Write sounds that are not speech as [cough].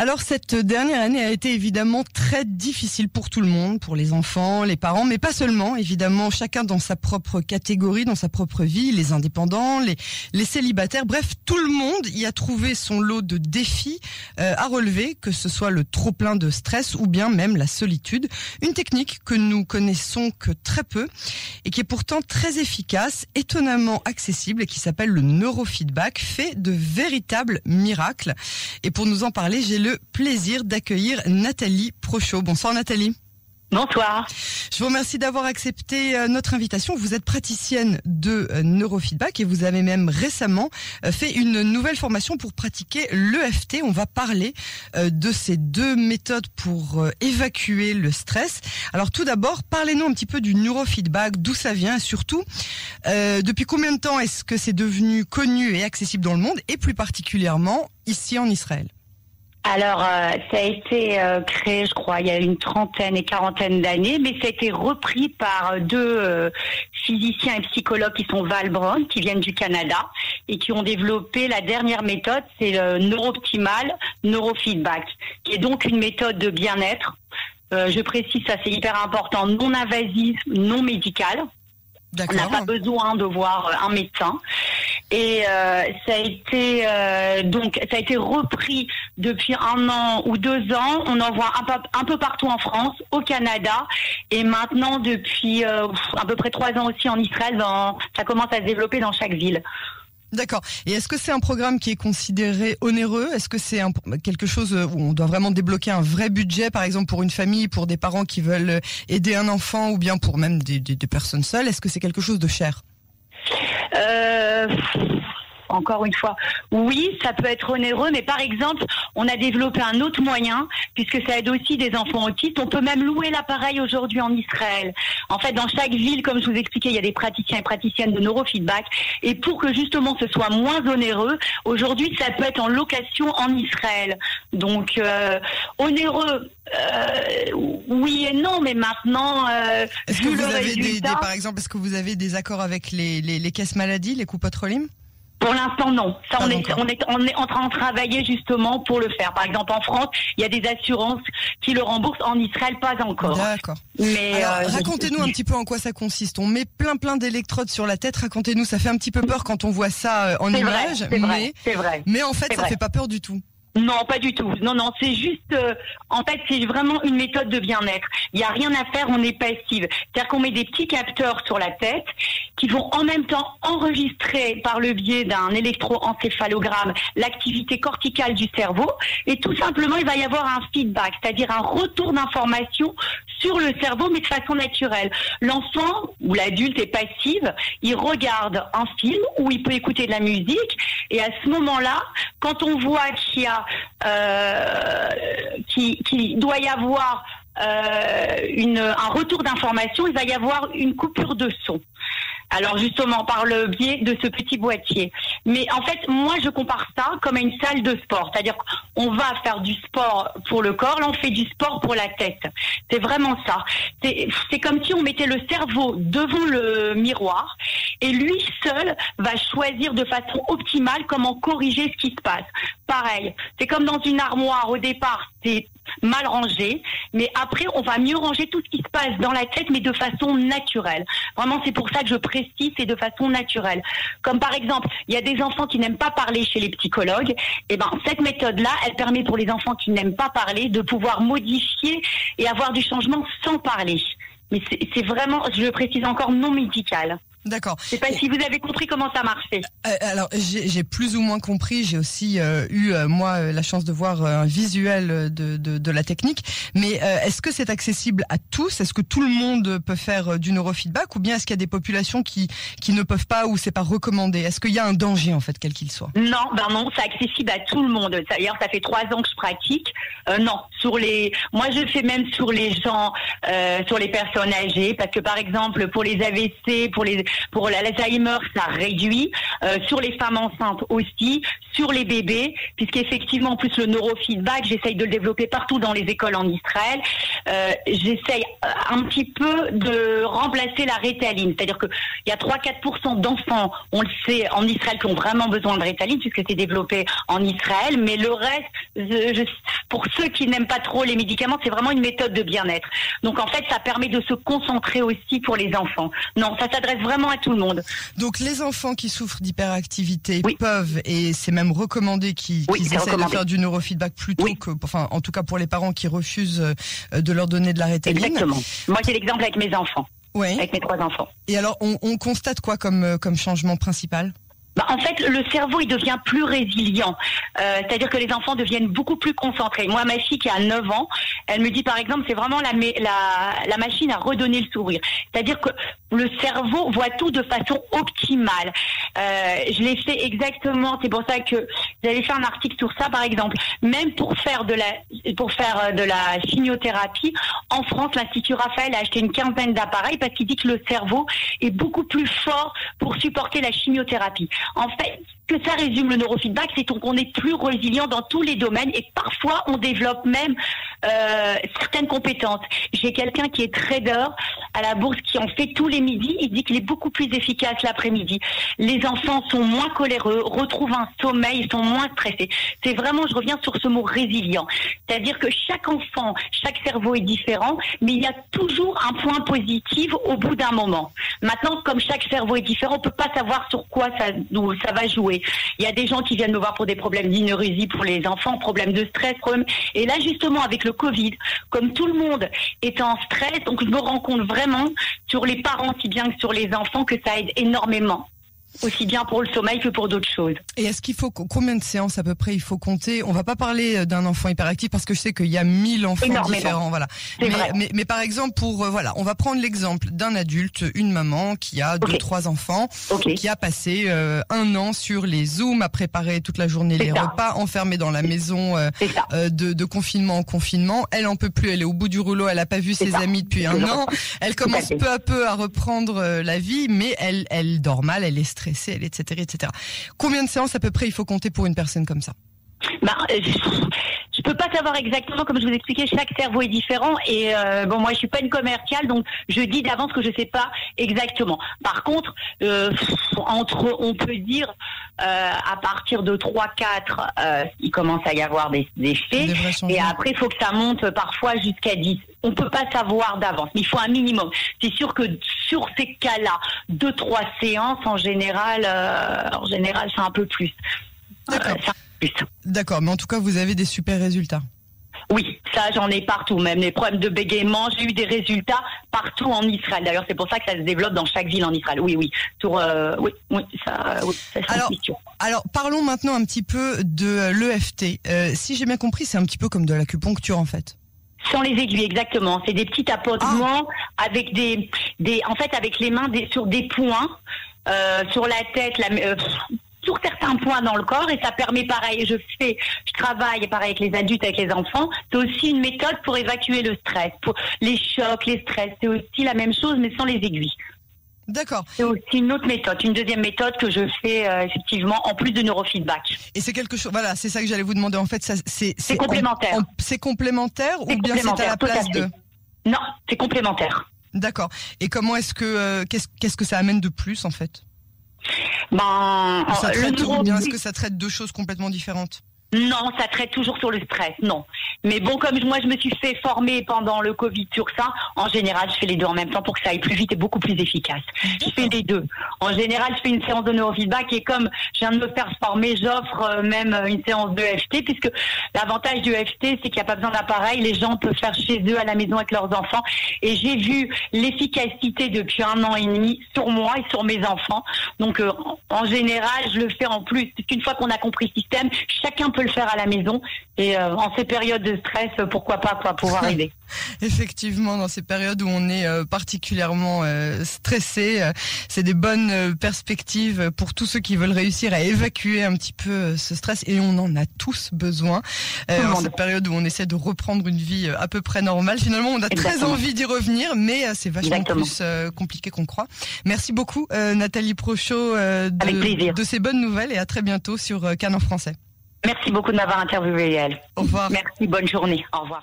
Alors cette dernière année a été évidemment très difficile pour tout le monde, pour les enfants, les parents, mais pas seulement, évidemment, chacun dans sa propre catégorie, dans sa propre vie, les indépendants, les, les célibataires, bref, tout le monde y a trouvé son lot de défis euh, à relever, que ce soit le trop plein de stress ou bien même la solitude. Une technique que nous connaissons que très peu et qui est pourtant très efficace, étonnamment accessible et qui s'appelle le neurofeedback, fait de véritables miracles. Et pour nous en parler, j'ai le plaisir d'accueillir Nathalie Prochot. Bonsoir Nathalie. Bonsoir. Je vous remercie d'avoir accepté euh, notre invitation. Vous êtes praticienne de euh, neurofeedback et vous avez même récemment euh, fait une nouvelle formation pour pratiquer l'EFT. On va parler de ces deux méthodes pour évacuer le stress. Alors tout d'abord, parlez-nous un petit peu du neurofeedback, d'où ça vient et surtout depuis combien de temps est-ce que c'est devenu connu et accessible dans le monde et plus particulièrement ici en Israël? Alors, euh, ça a été euh, créé, je crois, il y a une trentaine et quarantaine d'années, mais ça a été repris par deux euh, physiciens et psychologues qui sont Val Brown, qui viennent du Canada, et qui ont développé la dernière méthode, c'est le neurooptimal neurofeedback, qui est donc une méthode de bien-être. je précise, ça c'est hyper important, non invasive, non médicale. On n'a pas besoin de voir un médecin. Et euh, ça a été euh, donc ça a été repris depuis un an ou deux ans. On en voit un peu, partout en France, au Canada, et maintenant depuis euh, à peu près trois ans aussi en Israël. ça commence à se développer dans chaque ville. D'accord. Et est-ce que c'est un programme qui est considéré onéreux? Est-ce que c'est quelque chose où on doit vraiment débloquer un vrai budget, par exemple pour une famille, pour des parents qui veulent aider un enfant, ou bien pour même des, personnes seules? Est-ce que c'est quelque chose de cher? Euh, encore une fois, oui, ça peut être onéreux, mais par exemple, on a développé un autre moyen, puisque ça aide aussi des enfants autistes. On peut même louer l'appareil aujourd'hui en Israël. En fait, dans chaque ville, comme je vous expliquais, il y a des praticiens et praticiennes de neurofeedback. Et pour que justement ce soit moins onéreux, aujourd'hui, ça peut être en location en Israël. Donc, euh, onéreux, euh, oui et non, mais maintenant, euh, est-ce que vous avez des, par exemple, est-ce que vous avez des accords avec les, les, les caisses maladies, les coupes pour l'instant, non. Ça, on, est, on, est, on est en train de travailler justement pour le faire. Par exemple, en France, il y a des assurances qui le remboursent. En Israël, pas encore. D'accord. Mais euh, racontez-nous un petit peu en quoi ça consiste. On met plein plein d'électrodes sur la tête. Racontez-nous. Ça fait un petit peu peur quand on voit ça euh, en image, mais vrai, vrai. mais en fait, ça fait pas peur du tout. Non, pas du tout. Non, non, c'est juste, euh, en fait, c'est vraiment une méthode de bien-être. Il n'y a rien à faire, on est passive. C'est-à-dire qu'on met des petits capteurs sur la tête qui vont en même temps enregistrer par le biais d'un électroencéphalogramme l'activité corticale du cerveau et tout simplement, il va y avoir un feedback, c'est-à-dire un retour d'information sur le cerveau, mais de façon naturelle. L'enfant ou l'adulte est passive, il regarde un film ou il peut écouter de la musique et à ce moment-là, quand on voit qu'il y a euh, qui, doit y avoir euh, un retour d'information, il va y avoir une coupure de son. Alors justement par le biais de ce petit boîtier. Mais en fait, moi je compare ça comme à une salle de sport, c'est-à-dire qu'on va faire du sport pour le corps, là on fait du sport pour la tête. C'est vraiment ça. C'est comme si on mettait le cerveau devant le miroir et lui seul va choisir de façon optimale comment corriger ce qui se passe. Pareil, c'est comme dans une armoire au départ, c'est mal rangé, mais après on va mieux ranger tout ce qui se passe dans la tête, mais de façon naturelle. Vraiment, c'est pour ça que je précise, c'est de façon naturelle. Comme par exemple, il y a des enfants qui n'aiment pas parler chez les psychologues. Et eh ben cette méthode-là, elle permet pour les enfants qui n'aiment pas parler de pouvoir modifier et avoir du changement sans parler. Mais c'est vraiment, je le précise encore, non médical. D'accord. Je sais pas si vous avez compris comment ça marchait. Euh, alors j'ai plus ou moins compris. J'ai aussi euh, eu euh, moi la chance de voir un visuel de, de, de la technique. Mais est-ce que c'est accessible à tous? Est-ce que tout le monde peut faire du neurofeedback? Ou bien est-ce qu'il y a des populations qui qui ne peuvent pas ou c'est pas recommandé? Est-ce qu'il y a un danger en fait quel qu'il soit? Non, ben non, c'est accessible à tout le monde. D'ailleurs, ça fait trois ans que je pratique. non, sur les, moi je fais même sur les gens, sur les personnes âgées, parce que par exemple pour les AVC, pour les pour l'Alzheimer, ça réduit. Euh, sur les femmes enceintes aussi, sur les bébés, puisqu'effectivement, en plus le neurofeedback, j'essaye de le développer partout dans les écoles en Israël. euh, j'essaye un petit peu de remplacer la rétaline. C'est-à-dire qu'il y a 3-4% d'enfants, on le sait, en Israël qui ont vraiment besoin de rétaline puisque c'est développé en Israël, mais le reste, pour ceux qui n'aiment pas trop les médicaments, c'est vraiment une méthode de bien-être. Donc en fait, ça permet de se concentrer aussi pour les enfants. Non, ça s'adresse vraiment à tout le monde. Donc les enfants qui souffrent d'hyperactivité peuvent, et c'est même recommandé qu'ils essaient de faire du neurofeedback plutôt que, enfin en tout cas pour les parents qui refusent euh, de leur donner de la rétaline. Exactement. Moi j'ai l'exemple avec mes enfants. Avec mes trois enfants. Et alors on, on constate quoi comme, euh, comme changement principal? Bah, en fait, le cerveau, il devient plus résilient. Euh, C'est-à-dire que les enfants deviennent beaucoup plus concentrés. Moi, ma fille qui a 9 ans, elle me dit par exemple, c'est vraiment la, la, machine à redonner le sourire. C'est-à-dire que le cerveau voit tout de façon optimale. Euh, je l'ai fait exactement. C'est pour ça que j'avais fait un article sur ça, par exemple. Même pour faire de la pour faire euh, de la chimiothérapie, en France, l'Institut Raphaël a acheté une quinzaine d'appareils parce qu'il dit que le cerveau est beaucoup plus fort pour supporter la chimiothérapie. En fait, que ça résume le neurofeedback, c'est qu'on est plus résilient dans tous les domaines et parfois on développe même euh, certaines compétences. J'ai quelqu'un qui est trader à la bourse qui en fait tous les midis. Il dit qu'il est beaucoup plus efficace l'après-midi. Les enfants sont moins coléreux, retrouvent un sommeil, sont moins stressés. C'est vraiment, je reviens sur ce mot résilient. C'est-à-dire que chaque enfant, chaque cerveau est différent, mais il y a toujours un point positif au bout d'un moment. Maintenant, comme chaque cerveau est différent, on peut pas savoir sur quoi ça, ça va jouer. Il y a des gens qui viennent me voir pour des problèmes d'inérésie pour les enfants, problèmes de stress, et là justement avec le Covid, comme tout le monde est en stress, donc je me rends compte vraiment sur les parents si bien que sur les enfants que ça aide énormément aussi bien pour le sommeil que pour d'autres choses. Et est-ce qu'il faut combien de séances à peu près il faut compter? On va pas parler euh, d'un enfant hyperactif parce que je sais qu'il y a mille enfants différents, voilà. Mais, mais, par exemple pour euh, voilà, on va prendre l'exemple d'un adulte, une maman qui a deux trois enfants, qui a passé euh, un an sur les zooms à préparer toute la journée les repas, enfermée dans la maison de, de, confinement en confinement. Elle en peut plus, elle est au bout du rouleau, elle a pas vu ses amis depuis un an. Elle commence peu à peu à reprendre la vie, mais elle elle dort mal, elle est stressée, etc., etc. Combien de séances à peu près il faut compter pour une personne comme ça? Bah, euh, je peux pas savoir exactement, comme je vous expliquais, chaque cerveau est différent. Et euh, bon, moi, je suis pas une commerciale, donc je dis d'avance que je sais pas exactement. Par contre, euh, entre, on peut dire à partir de 3-4, il commence à y avoir des, effets. et après, il faut que ça monte parfois jusqu'à 10. On peut pas savoir d'avance, mais il faut un minimum. C'est sûr que sur ces cas-là, deux trois séances en général, en général, c'est un peu plus. D'accord. D'accord, mais en tout cas, vous avez des super résultats. Oui, ça j'en ai partout, même les problèmes de bégaiement, j'ai eu des résultats partout en Israël. D'ailleurs, c'est pour ça que ça se développe dans chaque ville en Israël. Oui, oui, euh, oui, oui, ça, oui, ça alors, alors, parlons maintenant un petit peu de l'EFT. Euh, si j'ai bien compris, c'est un petit peu comme de l'acupuncture en fait. Sans les aiguilles, exactement. C'est des petits tapotements ah. avec des, des, en fait, avec les mains des, sur des points, euh, sur la tête, la, sur certains points dans le corps et ça permet pareil, je fais, je travaille pareil avec les adultes, avec les enfants, c'est aussi une méthode pour évacuer le stress, pour les chocs, les stress, c'est aussi la même chose mais sans les aiguilles. D'accord. C'est aussi une autre méthode, une deuxième méthode que je fais euh, effectivement en plus de neurofeedback. Et c'est quelque chose, voilà, c'est ça que j'allais vous demander en fait, c'est c'est complémentaire. C'est complémentaire ou bien c'est à la place de Non, c'est complémentaire. D'accord. Et comment est-ce que euh, qu'est-ce qu'est-ce que ça amène de plus en fait? Ben, ça traite, ou bien est-ce que ça traite deux choses complètement différentes? Non, ça traite toujours sur le stress, non. Mais bon, comme moi je me suis fait former pendant le Covid sur ça, en général je fais les deux en même temps pour que ça aille plus vite et beaucoup plus efficace. Je fais les deux. En général, je fais une séance de neurofeedback et comme je viens de me faire former, j'offre euh, même une séance de FT puisque l'avantage du FT c'est qu'il n'y a pas besoin d'appareil, les gens peuvent faire chez eux à la maison avec leurs enfants. Et j'ai vu l'efficacité depuis un an et demi sur moi et sur mes enfants. Donc euh, en général, je le fais en plus. Une fois qu'on a compris le système, chacun peut le faire à la maison. Et euh, en ces périodes de stress, pourquoi pas quoi, pouvoir aider. [laughs] Effectivement, dans ces périodes où on est euh, particulièrement euh, stressé, c'est des bonnes perspectives pour tous ceux qui veulent réussir à évacuer un petit peu ce stress. Et on en a tous besoin. en cette période où on essaie de reprendre une vie à peu près normale, finalement, on a très envie d'y revenir, mais c'est vachement plus compliqué qu'on croit. Merci beaucoup, Nathalie Prochot, de, de, ces bonnes nouvelles et à très bientôt sur Canon Français. Merci beaucoup de m'avoir interviewé, elle. Au revoir. Merci, bonne journée. Au revoir.